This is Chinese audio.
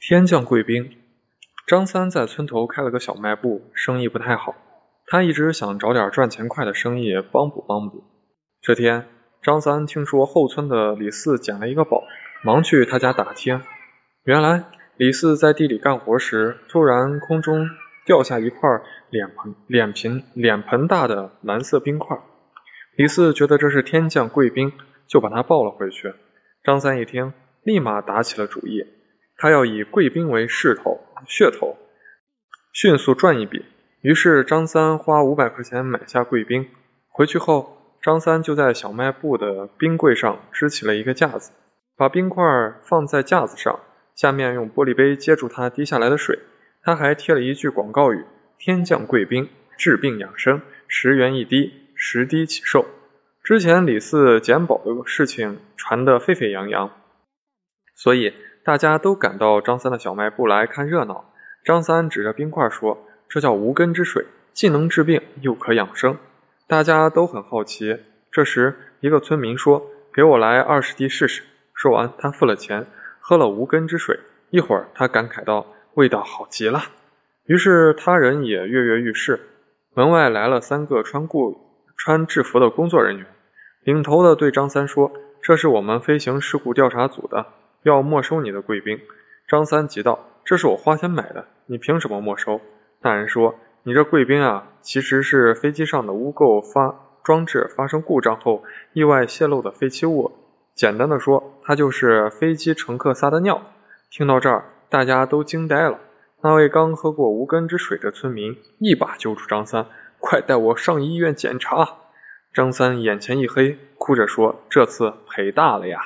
天降贵宾。张三在村头开了个小卖部，生意不太好。他一直想找点赚钱快的生意帮补帮补。这天，张三听说后村的李四捡了一个宝，忙去他家打听。原来李四在地里干活时，突然空中掉下一块脸盆脸盆脸盆大的蓝色冰块。李四觉得这是天降贵宾，就把他抱了回去。张三一听，立马打起了主意。他要以贵宾为势头噱头，迅速赚一笔。于是张三花五百块钱买下贵宾。回去后，张三就在小卖部的冰柜上支起了一个架子，把冰块放在架子上，下面用玻璃杯接住它滴下来的水。他还贴了一句广告语：“天降贵宾，治病养生，十元一滴，十滴起售。”之前李四捡宝的事情传得沸沸扬扬，所以。大家都赶到张三的小卖部来看热闹。张三指着冰块说：“这叫无根之水，既能治病又可养生。”大家都很好奇。这时，一个村民说：“给我来二十滴试试。”说完，他付了钱，喝了无根之水。一会儿，他感慨道：“味道好极了。”于是他人也跃跃欲试。门外来了三个穿雇穿制服的工作人员，领头的对张三说：“这是我们飞行事故调查组的。”要没收你的贵宾，张三急道：“这是我花钱买的，你凭什么没收？”那人说：“你这贵宾啊，其实是飞机上的污垢发装置发生故障后意外泄漏的废弃物。简单的说，它就是飞机乘客撒的尿。”听到这儿，大家都惊呆了。那位刚喝过无根之水的村民一把揪住张三：“快带我上医院检查！”张三眼前一黑，哭着说：“这次赔大了呀！”